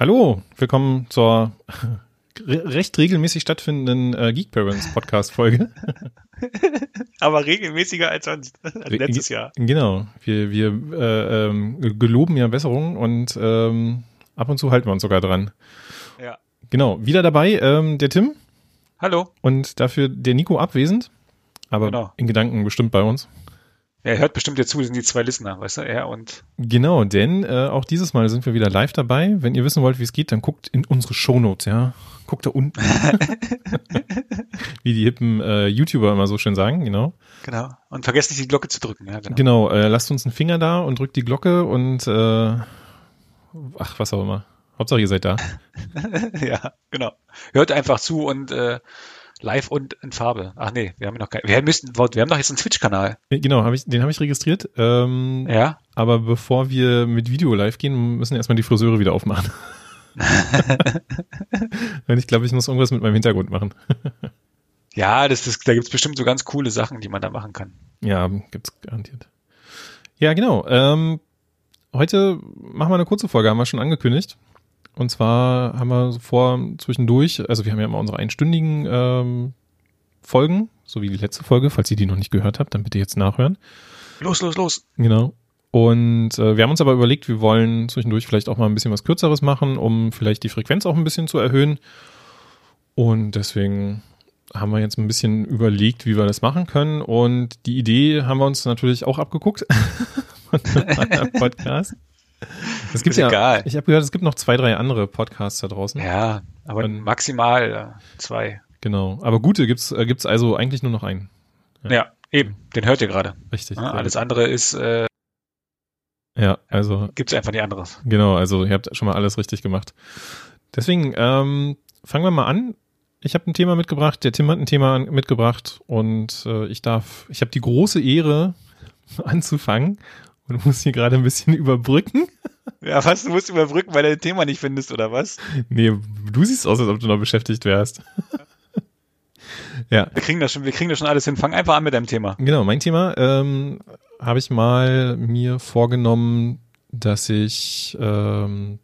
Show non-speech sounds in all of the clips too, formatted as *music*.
Hallo, willkommen zur *laughs* recht regelmäßig stattfindenden äh, Geek Parents Podcast Folge. *laughs* Aber regelmäßiger als sonst, *laughs* als letztes Jahr. Genau, wir, wir äh, ähm, geloben ja Besserung und ähm, ab und zu halten wir uns sogar dran. Ja. Genau, wieder dabei ähm, der Tim. Hallo. Und dafür der Nico abwesend, aber Genau. in Gedanken bestimmt bei uns. Er hört bestimmt jetzt zu, sind die zwei Listener, weißt du, er und Genau, denn äh, auch dieses Mal sind wir wieder live dabei. Wenn ihr wissen wollt, wie es geht, dann guckt in unsere Shownotes, ja. Guckt da unten. *laughs* wie die hippen äh, YouTuber immer so schön sagen, genau. genau. Und vergesst nicht die Glocke zu drücken, ja, genau. Genau, äh, lasst uns einen Finger da und drückt die Glocke und äh, ach, was auch immer. Hauptsache ihr seid da. *laughs* ja, genau. Hört einfach zu und äh, live und in Farbe. Ach nee, wir haben noch kein, wir müssen, wir haben doch jetzt einen Twitch-Kanal. Genau, hab ich, den habe ich registriert. Ähm, Ja. Aber bevor wir mit Video live gehen, müssen erstmal die Friseure wieder aufmachen. *laughs* Und ich glaube, ich muss irgendwas mit meinem Hintergrund machen. Ja, das ist, da gibt's bestimmt so ganz coole Sachen, die man da machen kann. Ja, gibt's garantiert. Ja, genau. Ähm, heute machen wir eine kurze Folge, haben wir schon angekündigt. Und zwar haben wir so vor zwischendurch, also wir haben ja immer unsere einstündigen ähm, Folgen, so wie die letzte Folge. Falls ihr die noch nicht gehört habt, dann bitte jetzt nachhören. Los, los, los. Genau. Und äh, wir haben uns aber überlegt, wir wollen zwischendurch vielleicht auch mal ein bisschen was Kürzeres machen, um vielleicht die Frequenz auch ein bisschen zu erhöhen. Und deswegen haben wir jetzt ein bisschen überlegt, wie wir das machen können. Und die Idee haben wir uns natürlich auch abgeguckt *laughs* von einem *laughs* Podcast. *laughs* Es gibt Ist ja, egal. ich habe gehört, es gibt noch zwei, drei andere Podcasts da draußen. Ja, aber Und- maximal äh, zwei. Genau. Aber gute gibt's äh, gibt's also eigentlich nur noch einen. Ja. Ja. eben. Den hört ihr gerade. Richtig. Ja, alles andere ist, äh, Ja, also gibt's einfach nicht anderes. Genau, also ihr habt schon mal alles richtig gemacht. Deswegen ähm, fangen wir mal an. Ich habe ein Thema mitgebracht, der Tim hat ein Thema mitgebracht und äh, ich darf, ich habe die große Ehre *laughs* anzufangen und muss hier gerade ein bisschen überbrücken. Ja, was? Du musst überbrücken, weil du das Thema nicht findest, oder was? Nee, du siehst aus, als ob du noch beschäftigt wärst. ja, Wir kriegen das schon, wir kriegen das schon alles hin. Fang einfach an mit deinem Thema. Genau, mein Thema ähm, habe ich mal mir vorgenommen, dass ich ähm,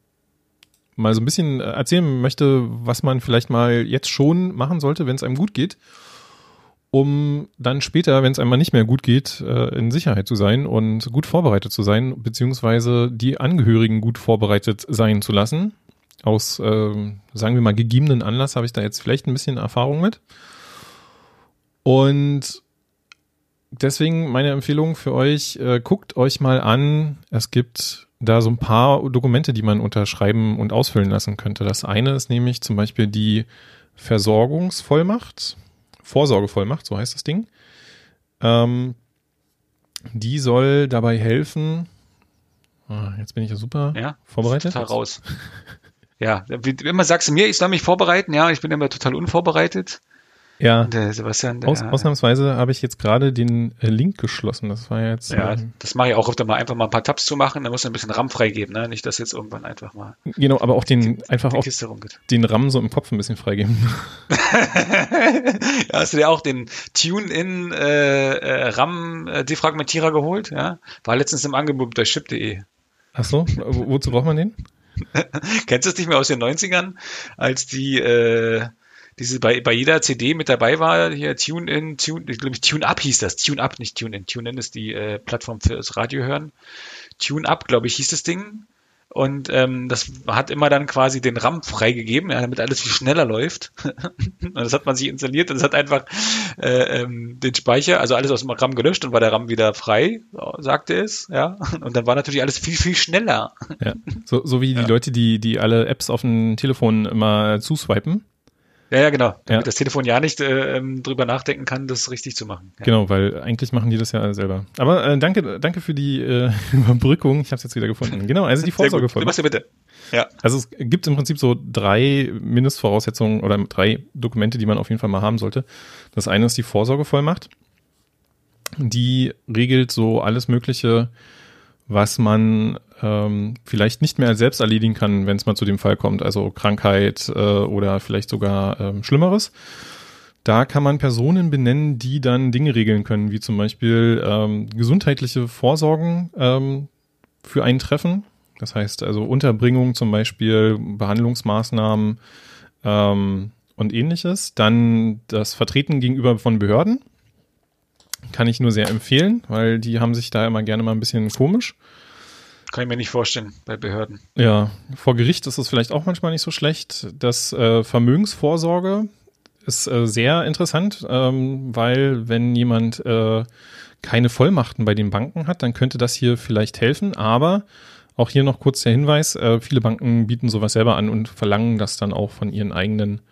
mal so ein bisschen erzählen möchte, was man vielleicht mal jetzt schon machen sollte, wenn es einem gut geht, um dann später, wenn es einem mal nicht mehr gut geht, äh, in Sicherheit zu sein und gut vorbereitet zu sein, beziehungsweise die Angehörigen gut vorbereitet sein zu lassen. Aus, ähm, sagen wir mal, gegebenen Anlass habe ich da jetzt vielleicht ein bisschen Erfahrung mit. Und deswegen meine Empfehlung für euch, äh, guckt euch mal an, es gibt da so ein paar Dokumente, die man unterschreiben und ausfüllen lassen könnte. Das eine ist nämlich zum Beispiel die Versorgungsvollmacht, Vorsorgevollmacht, so heißt das Ding. Ähm, die soll dabei helfen, ah, jetzt bin ich ja super Ja? vorbereitet. Total raus. Ja, wie, immer sagst du mir, ich soll mich vorbereiten. Ja, ich bin immer total unvorbereitet. Ja, der Sebastian, der, aus, ausnahmsweise habe ich jetzt gerade den äh, Link geschlossen. Das war jetzt ja, ähm, das mache ich auch öfter mal, einfach mal ein paar Tabs zu machen. Da muss du ein bisschen RAM freigeben, ne? Nicht, dass jetzt irgendwann einfach mal genau, aber auch den einfach die auch den RAM so im Kopf ein bisschen freigeben. *laughs* *laughs* ja, hast du dir auch den Tune-in äh, äh, RAM-Defragmentierer geholt? Ja, war letztens im Angebot bei ship.de. Ach so, wo, wozu braucht man den? *laughs* Kennst du es nicht mehr aus den 90ern, als die äh, diese bei, bei jeder CD mit dabei war, hier Tune-In, Tune, ich glaube Tune-Up hieß das, Tune-Up, nicht Tune-In. Tune-In ist die äh, Plattform fürs Radio hören. Tune-Up, glaube ich, hieß das Ding. Und ähm, das hat immer dann quasi den RAM freigegeben, ja, damit alles viel schneller läuft. *laughs* und das hat man sich installiert und es hat einfach äh, ähm, den Speicher, also alles aus dem RAM gelöscht und war der RAM wieder frei, sagte es. Ja. Und dann war natürlich alles viel, viel schneller. Ja. So, so wie die Ja. Leute, die, die alle Apps auf dem Telefon immer zuswipen. Ja, ja, genau. Damit Ja. das Telefon ja nicht äh, ähm, drüber nachdenken kann, das richtig zu machen. Ja. Genau, weil eigentlich machen die das ja selber. Aber äh, danke, danke für die äh, *laughs* Überbrückung. Ich habe es jetzt wieder gefunden. Genau, also die. *laughs* Du Vorsorgevollmacht. machst ja bitte. Ja. Also es gibt im Prinzip so drei Mindestvoraussetzungen oder drei Dokumente, die man auf jeden Fall mal haben sollte. Das eine ist die Vorsorgevollmacht. Die regelt so alles Mögliche, was man ähm, vielleicht nicht mehr selbst erledigen kann, wenn es mal zu dem Fall kommt, also Krankheit äh, oder vielleicht sogar ähm, Schlimmeres. Da kann man Personen benennen, die dann Dinge regeln können, wie zum Beispiel ähm, gesundheitliche Vorsorgen ähm, für einen treffen. Das heißt also Unterbringung zum Beispiel, Behandlungsmaßnahmen ähm, und ähnliches. Dann das Vertreten gegenüber von Behörden. Kann ich nur sehr empfehlen, weil die haben sich da immer gerne mal ein bisschen komisch. Kann ich mir nicht vorstellen bei Behörden. Ja, vor Gericht ist es vielleicht auch manchmal nicht so schlecht. Das äh, Vermögensvorsorge ist äh, sehr interessant, ähm, weil wenn jemand äh, keine Vollmachten bei den Banken hat, dann könnte das hier vielleicht helfen. Aber auch hier noch kurz der Hinweis, äh, viele Banken bieten sowas selber an und verlangen das dann auch von ihren eigenen,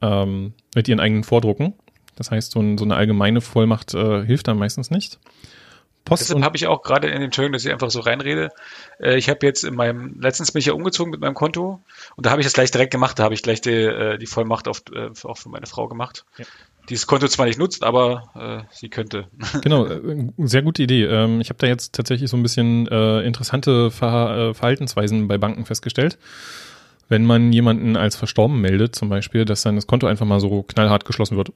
ähm, mit ihren eigenen Vordrucken. Das heißt, so, ein, so eine allgemeine Vollmacht äh, hilft dann meistens nicht. Post Deshalb habe ich auch gerade in den Entschuldigung, dass ich einfach so reinrede. Äh, ich habe jetzt in meinem, letztens bin ich ja umgezogen mit meinem Konto und da habe ich das gleich direkt gemacht, da habe ich gleich die, äh, die Vollmacht auf, äh, auch für meine Frau gemacht. Ja. Die das Konto zwar nicht nutzt, aber äh, sie könnte. *laughs* Genau, äh, sehr gute Idee. Ähm, ich habe da jetzt tatsächlich so ein bisschen äh, interessante Ver Verhaltensweisen bei Banken festgestellt. Wenn man jemanden als verstorben meldet, zum Beispiel, dass dann das Konto einfach mal so knallhart geschlossen wird.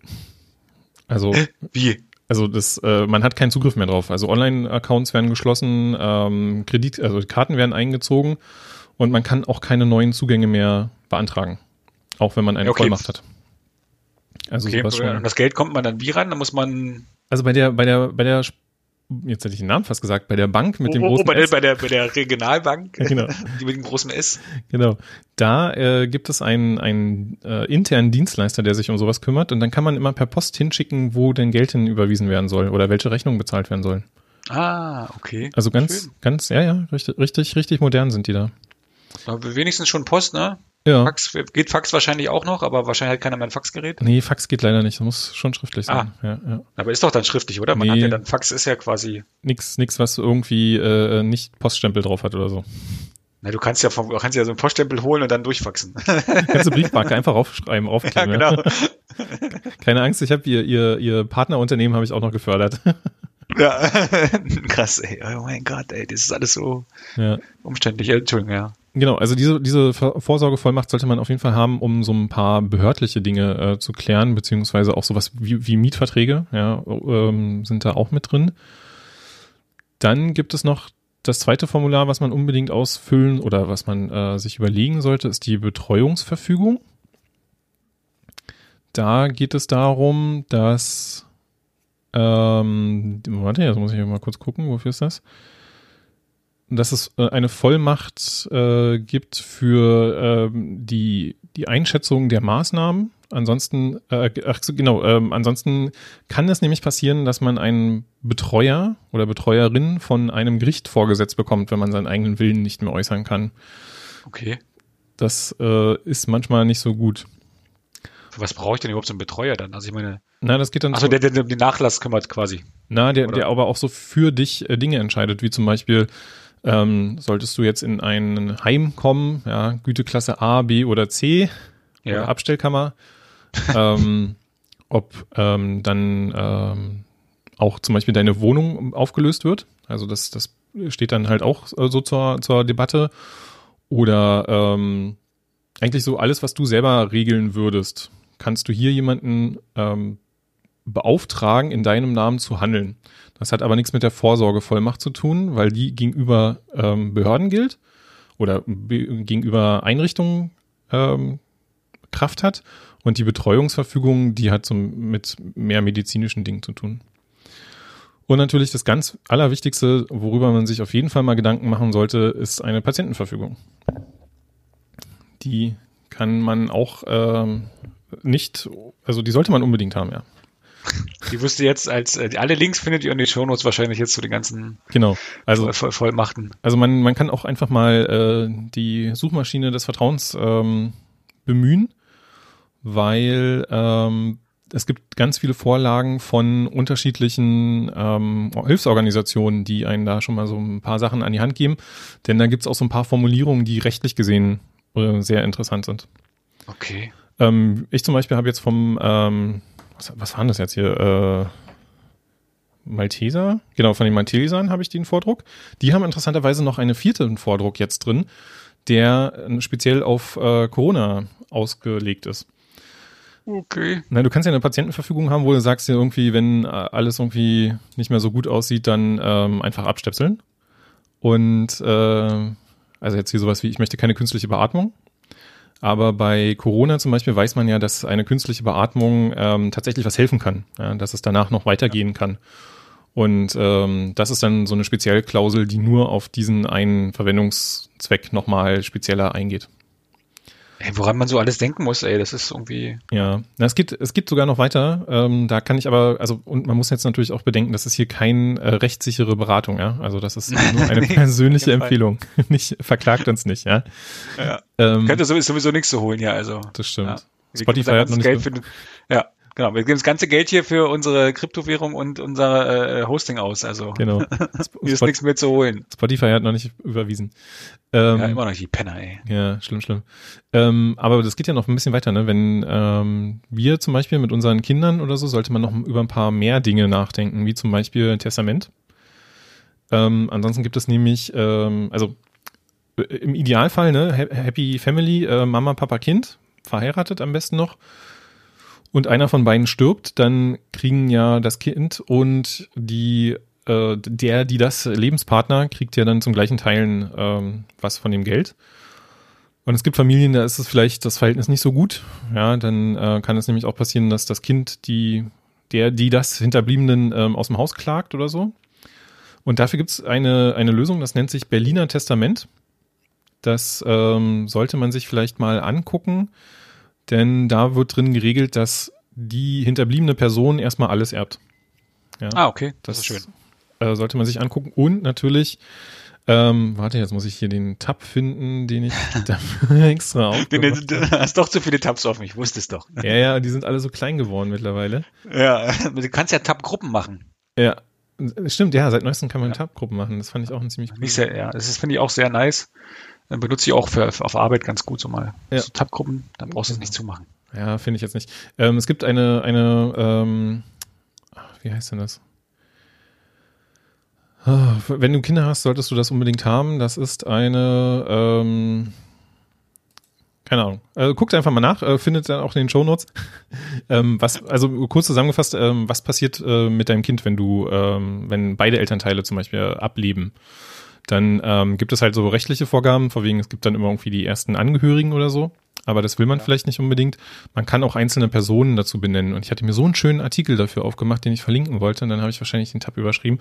Also wie? Also das, äh, man hat keinen Zugriff mehr drauf. Also Online-Accounts werden geschlossen, ähm, Kredit, also Karten werden eingezogen und man kann auch keine neuen Zugänge mehr beantragen, auch wenn man eine okay. Vollmacht hat. Also okay, schon, das Geld kommt man dann wie ran? Da muss man. Also bei der, bei der, bei der jetzt hätte ich den Namen fast gesagt, bei der Bank mit oh, dem oh, großen oh, bei, S. Der, bei, der, bei der Regionalbank, *laughs* genau. die mit dem großen S. Genau. Da äh, gibt es einen, einen äh, internen Dienstleister, der sich um sowas kümmert und dann kann man immer per Post hinschicken, wo denn Geld hin überwiesen werden soll oder welche Rechnungen bezahlt werden sollen. Ah, okay. Also ganz, Schön. ganz, ja, ja, richtig, richtig, richtig modern sind die da. Aber wenigstens schon Post, ne? Ja. Fax, geht Fax wahrscheinlich auch noch, aber wahrscheinlich hat keiner mehr ein Faxgerät. Nee, Fax geht leider nicht. Das muss schon schriftlich sein. Ah. Ja, ja. Aber ist doch dann schriftlich, oder? Man nee. hat ja dann, Fax ist ja quasi. Nix, nix, was irgendwie äh, nicht Poststempel drauf hat oder so. Na, du kannst ja vom, kannst ja so einen Poststempel holen und dann durchfaxen. *laughs* kannst du Briefmarke einfach aufschreiben, *laughs* aufkleben. Ja, genau. *laughs* Keine Angst, ich habe ihr, ihr, ihr Partnerunternehmen habe ich auch noch gefördert. Ja, krass, ey. Oh mein Gott, ey, das ist alles so ja. umständlich. Entschuldigung, ja. Genau, also diese, diese Vorsorgevollmacht sollte man auf jeden Fall haben, um so ein paar behördliche Dinge äh, zu klären, beziehungsweise auch sowas wie, wie Mietverträge, ja, ähm, sind da auch mit drin. Dann gibt es noch das zweite Formular, was man unbedingt ausfüllen oder was man äh, sich überlegen sollte, ist die Betreuungsverfügung. Da geht es darum, dass ähm, warte, jetzt muss ich mal kurz gucken, wofür ist das? Dass es äh, eine Vollmacht äh, gibt für ähm, die, die Einschätzung der Maßnahmen. Ansonsten, äh, ach so, genau, ähm, ansonsten kann es nämlich passieren, dass man einen Betreuer oder Betreuerin von einem Gericht vorgesetzt bekommt, wenn man seinen eigenen Willen nicht mehr äußern kann. Okay. Das äh, ist manchmal nicht so gut. Für was brauche ich denn überhaupt so einen Betreuer dann? Also ich meine. Na, das geht dann. Also der, der, der den Nachlass kümmert quasi. Na, der, der aber auch so für dich äh, Dinge entscheidet, wie zum Beispiel, ähm, solltest du jetzt in ein Heim kommen, ja, Güteklasse A, B oder C, ja. oder Abstellkammer, ähm, *laughs* ob ähm, dann ähm, auch zum Beispiel deine Wohnung aufgelöst wird. Also das, das steht dann halt auch äh, so zur, zur Debatte. Oder ähm, eigentlich so alles, was du selber regeln würdest, kannst du hier jemanden ähm, beauftragen, in deinem Namen zu handeln. Das hat aber nichts mit der Vorsorgevollmacht zu tun, weil die gegenüber ähm, Behörden gilt oder gegenüber Einrichtungen ähm, Kraft hat. Und die Betreuungsverfügung, die hat so mit mehr medizinischen Dingen zu tun. Und natürlich das ganz Allerwichtigste, worüber man sich auf jeden Fall mal Gedanken machen sollte, ist eine Patientenverfügung. Die kann man auch ähm, nicht, also die sollte man unbedingt haben, ja. Die wüsste jetzt als äh, alle Links findet ihr in den Shownotes wahrscheinlich jetzt zu den ganzen genau also Voll Vollmachten. Also man man kann auch einfach mal äh, die Suchmaschine des Vertrauens ähm, bemühen, weil ähm, es gibt ganz viele Vorlagen von unterschiedlichen ähm, Hilfsorganisationen, die einen da schon mal so ein paar Sachen an die Hand geben. Denn da gibt es auch so ein paar Formulierungen, die rechtlich gesehen äh, sehr interessant sind. Okay. Ähm, ich zum Beispiel habe jetzt vom ähm, was, was waren das jetzt hier? Äh, Malteser? Genau, von den Maltesern habe ich den Vordruck. Die haben interessanterweise noch einen vierten Vordruck jetzt drin, der äh, speziell auf äh, Corona ausgelegt ist. Okay. Na, du kannst ja eine Patientenverfügung haben, wo du sagst irgendwie, wenn äh, alles irgendwie nicht mehr so gut aussieht, dann ähm, einfach abstöpseln. Und äh, Also jetzt hier sowas wie, ich möchte keine künstliche Beatmung. Aber bei Corona zum Beispiel weiß man ja, dass eine künstliche Beatmung ähm, tatsächlich was helfen kann, ja, dass es danach noch weitergehen kann. Und ähm, das ist dann so eine Speziellklausel, die nur auf diesen einen Verwendungszweck nochmal spezieller eingeht. Ey, woran man so alles denken muss, ey, das ist irgendwie. Ja, Na, es geht, es geht sogar noch weiter. Ähm, da kann ich aber, also und man muss jetzt natürlich auch bedenken, das ist hier kein äh, rechtssichere Beratung, ja. Also das ist *laughs* nur eine nee, persönliche Empfehlung. *laughs* nicht verklagt uns nicht, ja. ja. Ähm, Könnte sowieso nichts zu holen, ja. Also. Das stimmt. Ja. Spotify hat noch nicht. Geld für, ja, Genau, wir geben das ganze Geld hier für unsere Kryptowährung und unser äh, Hosting aus. Also genau. *laughs* hier ist nichts mehr zu holen. Spotify hat noch nicht überwiesen. Ähm, ja, immer noch die Penner, ey. Ja, schlimm, schlimm. Ähm, aber das geht ja noch ein bisschen weiter, ne? Wenn ähm, wir zum Beispiel mit unseren Kindern oder so, sollte man noch über ein paar mehr Dinge nachdenken, wie zum Beispiel ein Testament. Ähm, ansonsten gibt es nämlich, ähm, also äh, im Idealfall, ne, Happy Family, äh, Mama, Papa, Kind, verheiratet am besten noch und einer von beiden stirbt, dann kriegen ja das Kind und die äh, der, die das Lebenspartner, kriegt ja dann zum gleichen Teilen ähm, was von dem Geld. Und es gibt Familien, da ist es vielleicht das Verhältnis nicht so gut. Ja, dann äh, kann es nämlich auch passieren, dass das Kind die, der, die das Hinterbliebenen ähm, aus dem Haus klagt oder so. Und dafür gibt es eine, eine Lösung, das nennt sich Berliner Testament. Das ähm, sollte man sich vielleicht mal angucken denn da wird drin geregelt, dass die hinterbliebene Person erstmal alles erbt. Ja, ah, okay, das, das ist schön. Äh, sollte man sich angucken und natürlich ähm, warte, jetzt muss ich hier den Tab finden, den ich *laughs* *laughs* extra auf. Du hast doch zu viele Tabs offen, ich wusste es doch. Ja, ja, die sind alle so klein geworden mittlerweile. Ja, *laughs* du kannst ja Tab-Gruppen machen. Ja, stimmt, ja, seit neuestem kann man ja. Tab-Gruppen machen. Das fand ich auch ein ziemlich cool. Ja, das finde ich auch sehr nice benutze ich auch für, auf Arbeit ganz gut so mal. Ja. So Tabgruppen, dann brauchst du es nicht zumachen. Ja, finde ich jetzt nicht. Ähm, es gibt eine, eine, ähm, wie heißt denn das? Ah, wenn du Kinder hast, solltest du das unbedingt haben. Das ist eine, ähm, keine Ahnung. Äh, guckt einfach mal nach, äh, findet dann auch in den Show Notes. *laughs* ähm, was, also kurz zusammengefasst, ähm, was passiert äh, mit deinem Kind, wenn du, ähm, wenn beide Elternteile zum Beispiel ableben? Dann ähm, gibt es halt so rechtliche Vorgaben, vor wegen, es gibt dann immer irgendwie die ersten Angehörigen oder so. Aber das will man ja. vielleicht nicht unbedingt. Man kann auch einzelne Personen dazu benennen. Und ich hatte mir so einen schönen Artikel dafür aufgemacht, den ich verlinken wollte. Und dann habe ich wahrscheinlich den Tab überschrieben.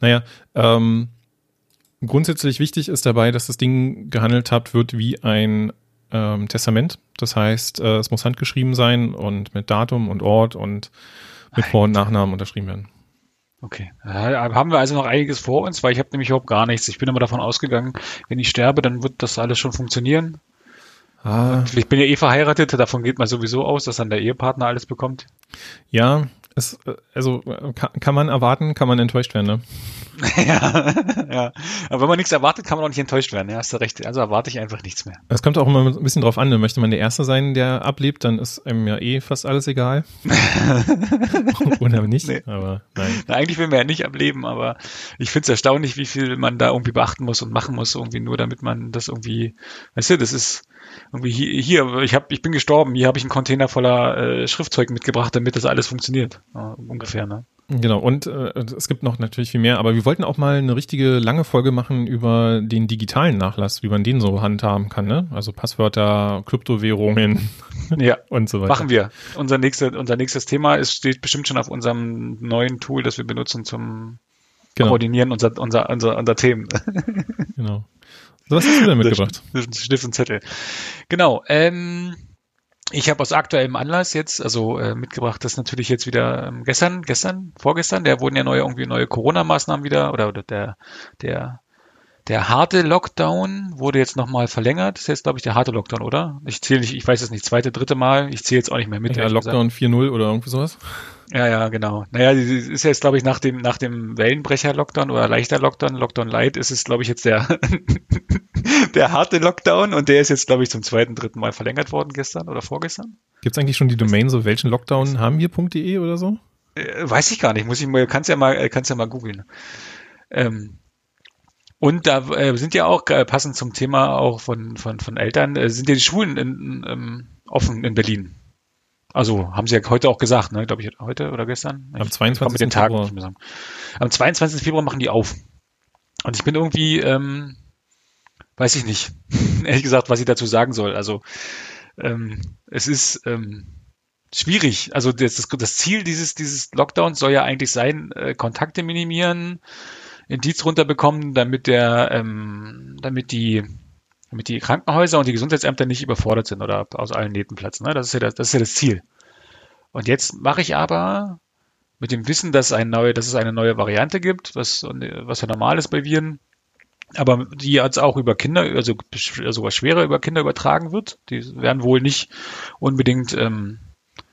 Naja, ähm, grundsätzlich wichtig ist dabei, dass das Ding gehandelt hat wird wie ein ähm, Testament. Das heißt, äh, es muss handgeschrieben sein und mit Datum und Ort und mit Vor- und Nachnamen unterschrieben werden. Okay, ja, haben wir also noch einiges vor uns, weil ich habe nämlich überhaupt gar nichts. Ich bin immer davon ausgegangen, wenn ich sterbe, dann wird das alles schon funktionieren. Ah. Ich bin ja eh verheiratet, davon geht man sowieso aus, dass dann der Ehepartner alles bekommt. Ja, es, also kann, kann man erwarten, kann man enttäuscht werden, ne? *laughs* ja, ja. Aber wenn man nichts erwartet, kann man auch nicht enttäuscht werden. Ja, hast du recht. Also erwarte ich einfach nichts mehr. Es kommt auch immer ein bisschen drauf an. Ne? Möchte man der Erste sein, der ablebt, dann ist einem ja eh fast alles egal. *laughs* Oder nicht. Nee. Aber nein. Na, eigentlich will man ja nicht ableben, aber ich finde es erstaunlich, wie viel man da irgendwie beachten muss und machen muss, irgendwie nur damit man das irgendwie, weißt du, das ist irgendwie hier, hier ich habe, ich bin gestorben, hier habe ich einen Container voller äh, Schriftzeug mitgebracht, damit das alles funktioniert. Ja, ungefähr, ne? Genau, und äh, es gibt noch natürlich viel mehr, aber wir wollten auch mal eine richtige lange Folge machen über den digitalen Nachlass, wie man den so handhaben kann, ne? Also Passwörter, Kryptowährungen *laughs* ja, *laughs* und so weiter. Machen wir. Unser, nächste, unser nächstes Thema ist, steht bestimmt schon auf unserem neuen Tool, das wir benutzen zum genau. Koordinieren unser, unser, unser, unser Themen. *laughs* genau. So, was hast du denn mitgebracht? Stift und Zettel. Genau. Ähm, ich habe aus aktuellem Anlass jetzt, also äh, mitgebracht, das natürlich jetzt wieder ähm, gestern, gestern, vorgestern, der wurden ja neue irgendwie neue Corona-Maßnahmen wieder oder, oder der der der harte Lockdown wurde jetzt nochmal verlängert. Das ist jetzt, glaube ich, der harte Lockdown, oder? Ich zähle nicht, ich weiß es nicht, zweite, dritte Mal. Ich zähle jetzt auch nicht mehr mit. Ja, Lockdown 4.0 oder irgendwie sowas. Ja, ja, genau. Naja, ist jetzt, glaube ich, nach dem, nach dem Wellenbrecher-Lockdown oder leichter Lockdown, Lockdown Light, ist es, glaube ich, jetzt der, *laughs* der harte Lockdown und der ist jetzt, glaube ich, zum zweiten, dritten Mal verlängert worden gestern oder vorgestern. Gibt es eigentlich schon die Domain so, welchen Lockdown haben wir.de oder so? Äh, weiß ich gar nicht, muss ich mal, kannst ja mal, äh, kannst ja mal googeln. Ähm, und da äh, sind ja auch äh, passend zum Thema auch von, von, von Eltern, äh, sind ja die Schulen in, in, ähm, offen in Berlin. Also haben sie ja heute auch gesagt, ne, glaube ich, heute oder gestern. Am 22. Mit den Tagen Am 22. Februar machen die auf. Und ich bin irgendwie, ähm, weiß ich nicht, *laughs* ehrlich gesagt, was ich dazu sagen soll. Also ähm, es ist ähm, schwierig. Also das, das Ziel dieses, dieses Lockdowns soll ja eigentlich sein, äh, Kontakte minimieren, Indiz runterbekommen, damit der, ähm, damit die, damit die Krankenhäuser und die Gesundheitsämter nicht überfordert sind oder aus allen Nähten platzen. Ne? Das ist ja das, das ist ja das Ziel. Und jetzt mache ich aber mit dem Wissen, dass, ein neue, dass es eine neue Variante gibt, was, was ja normal ist bei Viren, aber die jetzt auch über Kinder, also sogar schwerer über Kinder übertragen wird. Die werden wohl nicht unbedingt ähm,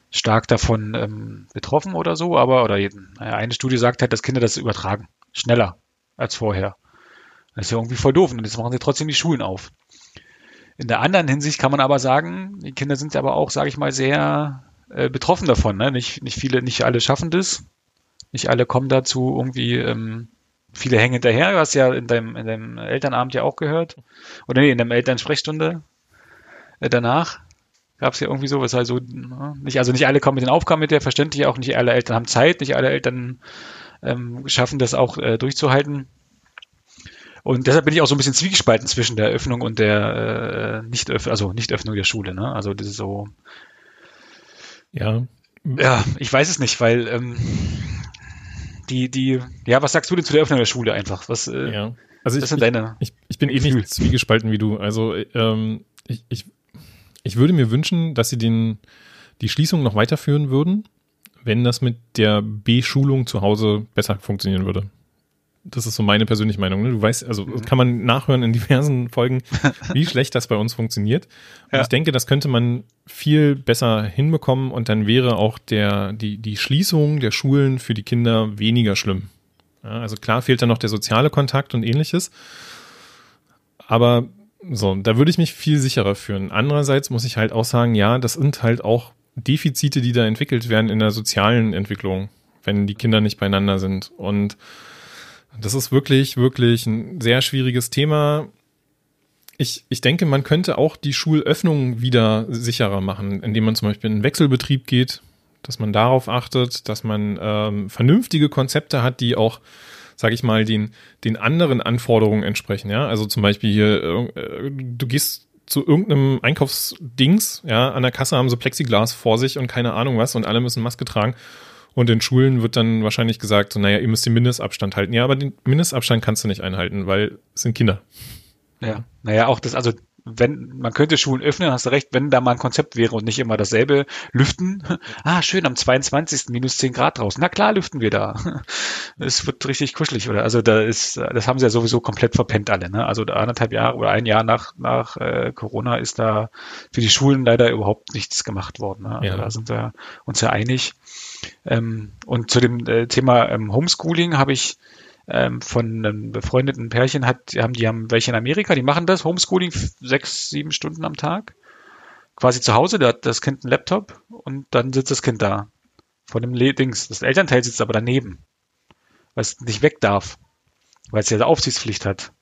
stark davon ähm, betroffen oder so, aber oder eine Studie sagt halt, dass Kinder das übertragen. Schneller als vorher. Das ist ja irgendwie voll doof. Und jetzt machen sie trotzdem die Schulen auf. In der anderen Hinsicht kann man aber sagen, die Kinder sind aber auch, sage ich mal, sehr äh, betroffen davon. Ne? Nicht, nicht viele, nicht alle schaffen das. Nicht alle kommen dazu, irgendwie, ähm, viele hängen hinterher. Du hast ja in deinem, in deinem Elternabend ja auch gehört. Oder nee, in der Elternsprechstunde äh, danach gab es ja irgendwie so, was halt so, ne? nicht, also nicht alle kommen mit den Aufgaben mit der, verständlich auch nicht alle Eltern haben Zeit, nicht alle Eltern ähm, schaffen das auch äh, durchzuhalten. Und deshalb bin ich auch so ein bisschen zwiegespalten zwischen der Öffnung und der äh, nicht also Nicht-Öffnung der Schule. Ne? Also das ist so. Ja. Ja, ich weiß es nicht, weil ähm, die, die, ja, was sagst du denn zu der Öffnung der Schule einfach? Was, äh, ja. Also ich, sind deine ich, ich bin ähnlich zwiegespalten wie du. Also ähm, ich, ich, ich würde mir wünschen, dass sie den, die Schließung noch weiterführen würden, wenn das mit der B-Schulung zu Hause besser funktionieren würde. Das ist so meine persönliche Meinung. Ne? Du weißt, also mhm. kann man nachhören in diversen Folgen, *laughs* wie schlecht das bei uns funktioniert. Und ja. ich denke, das könnte man viel besser hinbekommen und dann wäre auch der, die, die Schließung der Schulen für die Kinder weniger schlimm. Ja, also klar fehlt da noch der soziale Kontakt und ähnliches. Aber so, da würde ich mich viel sicherer fühlen. Andererseits muss ich halt auch sagen, ja, das sind halt auch Defizite, die da entwickelt werden in der sozialen Entwicklung, wenn die Kinder nicht beieinander sind. Und das ist wirklich, wirklich ein sehr schwieriges Thema. Ich, ich denke, man könnte auch die Schulöffnung wieder sicherer machen, indem man zum Beispiel in einen Wechselbetrieb geht, dass man darauf achtet, dass man ähm, vernünftige Konzepte hat, die auch, sage ich mal, den, den anderen Anforderungen entsprechen. Ja, also zum Beispiel hier, äh, du gehst zu irgendeinem Einkaufsdings, ja, an der Kasse haben sie Plexiglas vor sich und keine Ahnung was und alle müssen Maske tragen. Und in Schulen wird dann wahrscheinlich gesagt, so, naja, ihr müsst den Mindestabstand halten. Ja, aber den Mindestabstand kannst du nicht einhalten, weil es sind Kinder. Ja, naja, auch das, also wenn, man könnte Schulen öffnen, hast du recht, wenn da mal ein Konzept wäre und nicht immer dasselbe lüften. *laughs* Ah, schön, am 22. minus 10 Grad draußen. Na klar, lüften wir da. *laughs* Es wird richtig kuschelig, oder? Also da ist, das haben sie ja sowieso komplett verpennt alle, ne? Also anderthalb Jahre oder ein Jahr nach, nach äh, Corona ist da für die Schulen leider überhaupt nichts gemacht worden. Ne? Also ja. da sind wir uns ja einig. Ähm, und zu dem äh, Thema ähm, Homeschooling habe ich ähm, von einem befreundeten Pärchen hat, haben, die haben welche in Amerika, die machen das, Homeschooling sechs, sieben Stunden am Tag. Quasi zu Hause, da hat das Kind einen Laptop und dann sitzt das Kind da. Von dem Le Dings. Das Elternteil sitzt aber daneben. Weil es nicht weg darf. Weil es ja eine Aufsichtspflicht hat.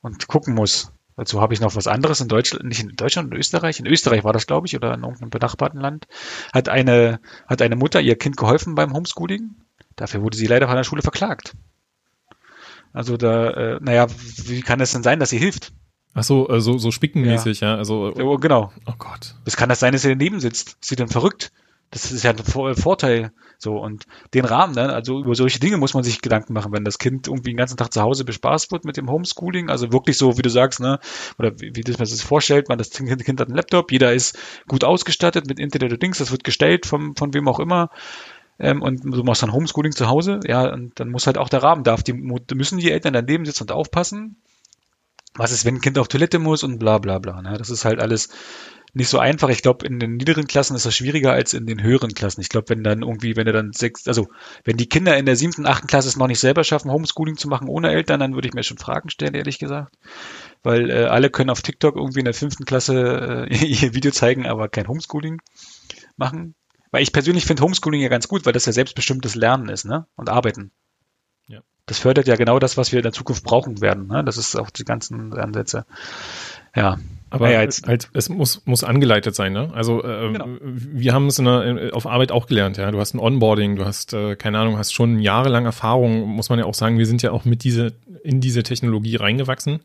Und gucken muss. Dazu habe ich noch was anderes in Deutschland, nicht in Deutschland, in Österreich. In Österreich war das, glaube ich, oder in irgendeinem benachbarten Land. Hat eine, hat eine Mutter ihr Kind geholfen beim Homeschooling. Dafür wurde sie leider von der Schule verklagt. Also da, äh, naja, wie kann es denn sein, dass sie hilft? Ach so, äh, so, so spickenmäßig, ja. ja. Also, oh, genau. Oh Gott. Das kann das sein, dass sie daneben sitzt. Ist sie denn verrückt? Das ist ja ein Vorteil. So, und den Rahmen, ne, also über solche Dinge muss man sich Gedanken machen, wenn das Kind irgendwie den ganzen Tag zu Hause bespaßt wird mit dem Homeschooling, also wirklich so, wie du sagst, ne, oder wie, wie man sich das vorstellt, man das Kind, kind hat einen Laptop, jeder ist gut ausgestattet mit Internet und Dings, das wird gestellt vom, von wem auch immer, ähm, und du machst dann Homeschooling zu Hause, ja, und dann muss halt auch der Rahmen darf, die müssen die Eltern daneben sitzen und aufpassen. Was ist, wenn ein Kind auf Toilette muss und bla bla bla. Ne? Das ist halt alles nicht so einfach. Ich glaube, in den niederen Klassen ist das schwieriger als in den höheren Klassen. Ich glaube, wenn dann irgendwie, wenn er dann sechs, also wenn die Kinder in der siebten, achten Klasse es noch nicht selber schaffen, Homeschooling zu machen ohne Eltern, dann würde ich mir schon Fragen stellen, ehrlich gesagt. Weil äh, alle können auf TikTok irgendwie in der fünften Klasse äh, *laughs* ihr Video zeigen, aber kein Homeschooling machen. Weil ich persönlich finde Homeschooling ja ganz gut, weil das ja selbstbestimmtes Lernen ist, ne? Und Arbeiten. Ja. Das fördert ja genau das, was wir in der Zukunft brauchen werden. Ne? Das ist auch die ganzen Ansätze. Ja. Aber ja, jetzt, halt, es muss, muss angeleitet sein, ne? Also äh, genau. wir haben es in der, auf Arbeit auch gelernt, ja. Du hast ein Onboarding, du hast, äh, keine Ahnung, hast schon jahrelang Erfahrung, muss man ja auch sagen, wir sind ja auch mit diese, in diese Technologie reingewachsen.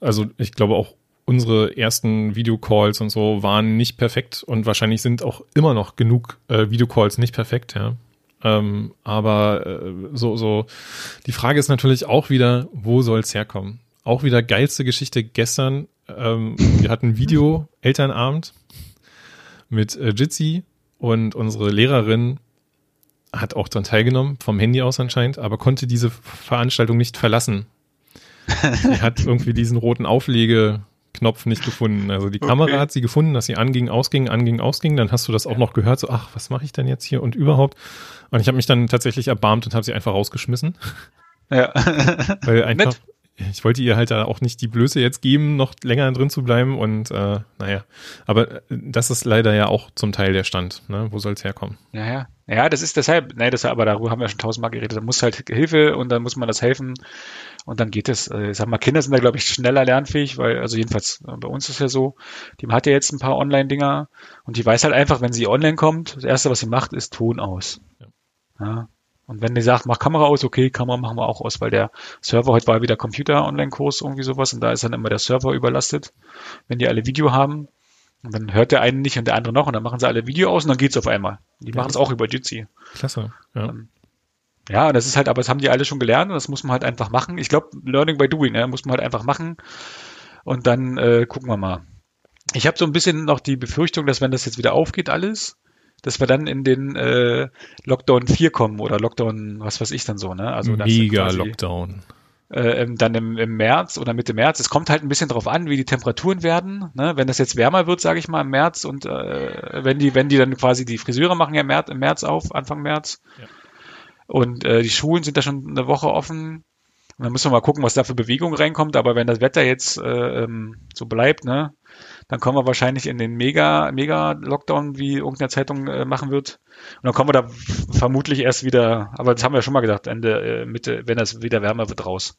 Also ich glaube auch unsere ersten Videocalls und so waren nicht perfekt und wahrscheinlich sind auch immer noch genug äh, Videocalls nicht perfekt, ja. Ähm, aber äh, so, so, die Frage ist natürlich auch wieder, wo soll es herkommen? Auch wieder geilste Geschichte gestern. Ähm, wir hatten Video *laughs* Elternabend mit äh, Jitsi und unsere Lehrerin hat auch daran teilgenommen, vom Handy aus anscheinend, aber konnte diese Veranstaltung nicht verlassen. *laughs* Sie hat irgendwie diesen roten Auflegeknopf nicht gefunden. Also die *laughs* Kamera okay. hat sie gefunden, dass sie anging, ausging, anging, ausging. Dann hast du das auch noch gehört, so, ach, was mache ich denn jetzt hier und überhaupt? Und ich habe mich dann tatsächlich erbarmt und habe sie einfach rausgeschmissen. Ja. Weil einfach, Nett ich wollte ihr halt da auch nicht die Blöße jetzt geben, noch länger drin zu bleiben und äh, naja, aber äh, das ist leider ja auch zum Teil der Stand. Ne? Wo soll es herkommen? Ja, ja. Ja, das ist deshalb, nein, das, aber darüber haben wir schon tausendmal geredet. Da muss halt Hilfe und dann muss man das helfen und dann geht es. Äh, sag mal, Kinder sind da, glaube ich, schneller lernfähig, weil, also jedenfalls äh, bei uns ist ja so, die hat ja jetzt ein paar Online-Dinger und die weiß halt einfach, wenn sie online kommt, das Erste, was sie macht, ist Ton aus. Ja. ja. Und wenn die sagt, mach Kamera aus, okay, Kamera machen wir auch aus, weil der Server, heute war wieder Computer-Online-Kurs, irgendwie sowas, und da ist dann immer der Server überlastet, wenn die alle Video haben. Und dann hört der eine nicht und der andere noch, und dann machen sie alle Video aus und dann geht's auf einmal. Die ja. machen es auch über Jitsi. Klasse, ja. Ähm, ja, das ist halt, aber das haben die alle schon gelernt und das muss man halt einfach machen. Ich glaube, Learning by Doing, ne, muss man halt einfach machen. Und dann äh, gucken wir mal. Ich habe so ein bisschen noch die Befürchtung, dass wenn das jetzt wieder aufgeht, alles, dass wir dann in den äh, Lockdown 4 kommen oder Lockdown, was weiß ich dann so, ne? Also Mega Lockdown. Äh, dann im, im März oder Mitte März. Es kommt halt ein bisschen drauf an, wie die Temperaturen werden. Ne? Wenn das jetzt wärmer wird, sage ich mal, im März und äh, wenn die, wenn die dann quasi die Friseure machen ja im März, im März auf, Anfang März. Ja. Und äh, die Schulen sind da schon eine Woche offen. Und dann müssen wir mal gucken, was da für Bewegung reinkommt. Aber wenn das Wetter jetzt äh, ähm, so bleibt, ne, dann kommen wir wahrscheinlich in den Mega, Mega-Lockdown, wie irgendeine Zeitung äh, machen wird. Und dann kommen wir da vermutlich erst wieder, aber das haben wir ja schon mal gesagt, Ende, äh, Mitte, wenn es wieder wärmer wird, raus.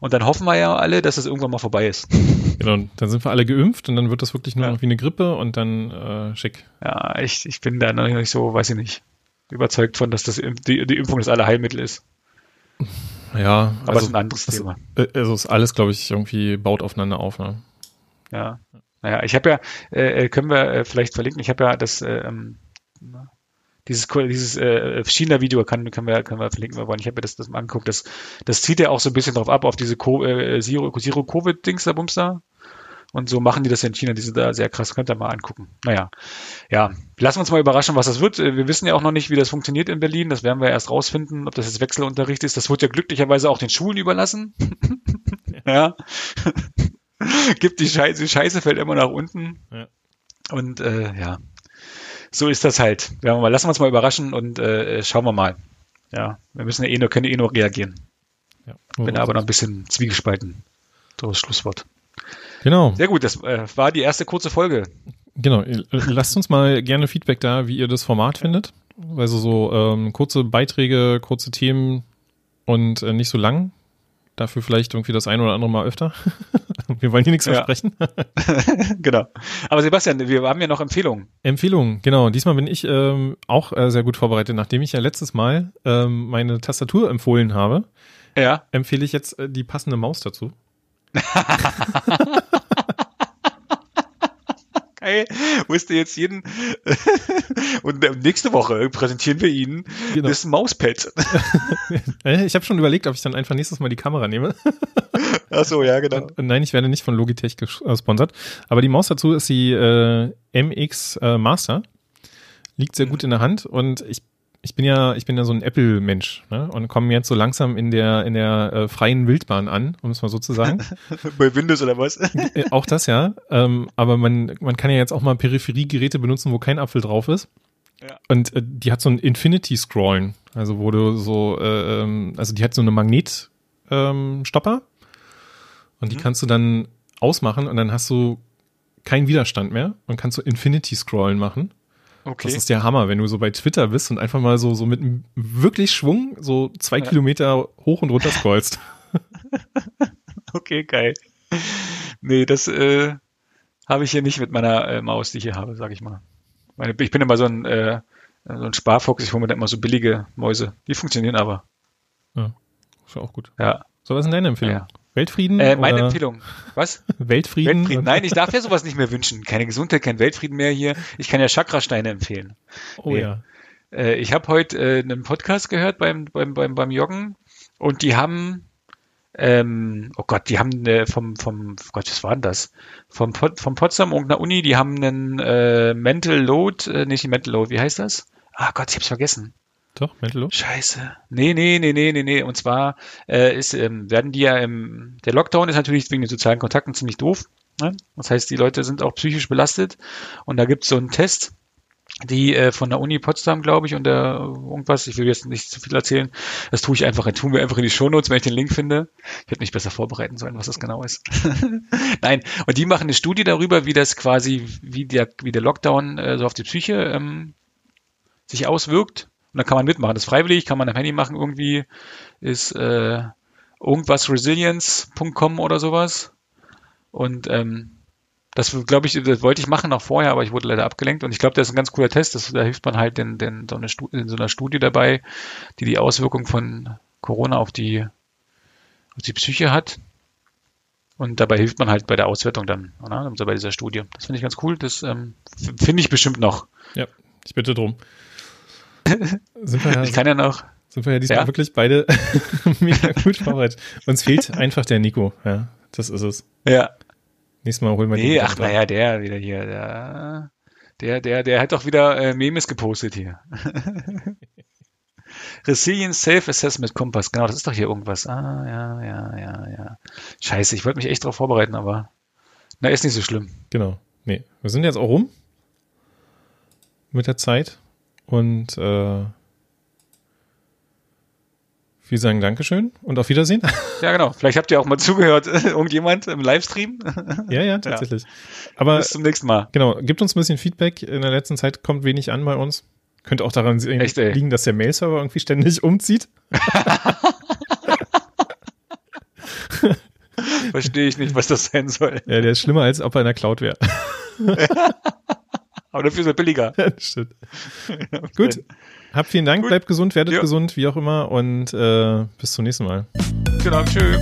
Und dann hoffen wir ja alle, dass es irgendwann mal vorbei ist. *laughs* Genau, dann sind wir alle geimpft und dann wird das wirklich nur ja. noch wie eine Grippe und dann äh, schick. Ja, ich, ich bin da noch nicht so, weiß ich nicht, überzeugt von, dass das die, die Impfung das Allerheilmittel ist. Ja, aber also, es ist ein anderes das, Thema. Äh, also ist alles, glaube ich, irgendwie baut aufeinander auf. Ne? Ja. Naja, ich habe ja, äh, äh, können wir äh, vielleicht verlinken, ich habe ja das, äh, ähm, dieses, dieses äh, China-Video kann, können, wir, können wir verlinken, wir wollen. Ich habe mir das, das mal angeguckt. Das, das zieht ja auch so ein bisschen drauf ab, auf diese äh, Zero-Covid-Dings da, Bums da. Und so machen die das in China, die sind da sehr krass, könnt ihr mal angucken. Naja, ja, lassen wir uns mal überraschen, was das wird. Wir wissen ja auch noch nicht, wie das funktioniert in Berlin. Das werden wir erst rausfinden, ob das jetzt Wechselunterricht ist. Das wird ja glücklicherweise auch den Schulen überlassen. *laughs* ja. *laughs* gibt die Scheiße, die Scheiße fällt immer nach unten. Ja. Und äh, ja, so ist das halt. Wir mal, lassen wir uns mal überraschen und äh, schauen wir mal. Ja, wir müssen ja eh nur, können eh nur reagieren. Ja, Bin aber noch ein bisschen zwiegespalten. Das Schlusswort. Genau. Sehr gut, das äh, war die erste kurze Folge. Genau, lasst uns mal gerne Feedback da, wie ihr das Format findet. Also so ähm, kurze Beiträge, kurze Themen und äh, nicht so lang. Dafür vielleicht irgendwie das ein oder andere Mal öfter. *laughs* *laughs* wir wollen hier nichts ja. versprechen. *laughs* genau. Aber Sebastian, wir haben ja noch Empfehlungen. Empfehlungen, genau. Diesmal bin ich ähm, auch äh, sehr gut vorbereitet. Nachdem ich ja letztes Mal ähm, meine Tastatur empfohlen habe, ja. empfehle ich jetzt äh, die passende Maus dazu. *laughs* geil. Wusste jetzt jeden. *laughs* Und äh, nächste Woche präsentieren wir Ihnen genau. das Mauspad. *laughs* Äh, ich habe schon überlegt, ob ich dann einfach nächstes Mal die Kamera nehme. *laughs* Ach so, ja, genau. Äh, nein, ich werde nicht von Logitech gesponsert. Aber die Maus dazu ist die äh, MX äh, Master. Liegt sehr gut in der Hand und ich ich bin ja, ich bin ja so ein Apple-Mensch ne? und komme jetzt so langsam in der in der äh, freien Wildbahn an, um es mal so zu sagen. *laughs* Bei Windows oder was? Äh, auch das ja. Ähm, aber man man kann ja jetzt auch mal Peripheriegeräte benutzen, wo kein Apfel drauf ist. Ja. Und äh, die hat so ein Infinity Scrollen, also wo du so, äh, ähm, also die hat so eine Magnetstopper ähm, und die mhm. kannst du dann ausmachen und dann hast du keinen Widerstand mehr und kannst so Infinity Scrollen machen. Okay. Das ist der Hammer, wenn du so bei Twitter bist und einfach mal so, so mit wirklich Schwung so zwei ja. Kilometer hoch und runter scrollst. *laughs* *laughs* okay, geil. Nee, das äh, habe ich hier nicht mit meiner äh, Maus, die ich hier habe, sag ich mal. Meine, ich bin immer so ein, äh, so ein Sparfuchs, ich hole mir da immer so billige Mäuse. Die funktionieren aber. Ja, ist auch gut. Ja. So, was ist denn deine Empfehlung? Ja. Weltfrieden? Äh, meine oder Empfehlung. Was? Weltfrieden? Weltfrieden. Nein, ich darf ja sowas nicht mehr wünschen. Keine Gesundheit, kein Weltfrieden mehr hier. Ich kann ja Chakrasteine empfehlen. Oh Nee. ja. Äh, ich habe heute äh, einen Podcast gehört beim, beim, beim, beim Joggen und die haben, ähm, oh Gott, die haben äh, vom, vom, oh Gott, was war denn das? Vom, Pot- vom Potsdam irgendeiner Uni, die haben einen äh, Mental Load, äh, nicht Mental Load, wie heißt das? Ah Gott, ich hab's vergessen. Doch, Mental Scheiße. Nee, nee, nee, nee, nee, nee. Und zwar äh, ist, ähm, werden die ja im, der Lockdown ist natürlich wegen den sozialen Kontakten ziemlich doof. Ne? Das heißt, die Leute sind auch psychisch belastet. Und da gibt's so einen Test, die äh, von der Uni Potsdam, glaube ich, und der irgendwas, ich will jetzt nicht zu viel erzählen, das tue ich einfach, tun wir einfach in die Shownotes, wenn ich den Link finde. Ich hätte mich besser vorbereiten sollen, was das genau ist. *laughs* Nein, und die machen eine Studie darüber, wie das quasi, wie der, wie der Lockdown äh, so auf die Psyche ähm, sich auswirkt. Und da kann man mitmachen. Das ist freiwillig, kann man am Handy machen irgendwie, ist äh, irgendwas resilience.com oder sowas. Und ähm, das glaube ich, das wollte ich machen noch vorher, aber ich wurde leider abgelenkt. Und ich glaube, das ist ein ganz cooler Test. Das, da hilft man halt den, den, so in so einer Studie dabei, die die Auswirkung von Corona auf die, auf die Psyche hat. Und dabei hilft man halt bei der Auswertung dann, ne? also bei dieser Studie. Das finde ich ganz cool. Das ähm, finde ich bestimmt noch. Ja, ich bitte drum. Sind wir ja, Ich kann ja noch. sind wir ja diesmal Ja? wirklich beide *laughs* mega gut vorbereitet. Uns fehlt einfach der Nico. Ja, das ist es. Ja. Nächstes Mal holen wir Nee, den ach naja, der wieder hier. Der, der, der, der hat doch wieder äh, Memes gepostet hier. *laughs* Resilience Self-Assessment Kompass, genau, das ist doch hier irgendwas. Ah, ja, ja, ja, ja. Scheiße, ich wollte mich echt darauf vorbereiten, aber na, ist nicht so schlimm. Genau. Nee, wir sind jetzt auch rum mit der Zeit und äh, wir sagen Dankeschön und auf Wiedersehen. *laughs* Ja, genau. Vielleicht habt ihr auch mal zugehört, *laughs* irgendjemand im Livestream. *laughs* ja, ja, tatsächlich. Aber Bis zum nächsten Mal. genau, gibt uns ein bisschen Feedback. In der letzten Zeit kommt wenig an bei uns. Könnte auch daran Echt, ey. liegen, dass der Mail-Server irgendwie ständig umzieht. Verstehe ich nicht, was das sein soll. Ja, der ist schlimmer, als ob er in der Cloud wäre. Aber dafür ist er billiger. *laughs* Stimmt. Gut. Habt vielen Dank, Gut. bleibt gesund, werdet Ja. gesund, wie auch immer und äh, bis zum nächsten Mal. Genau, tschüss.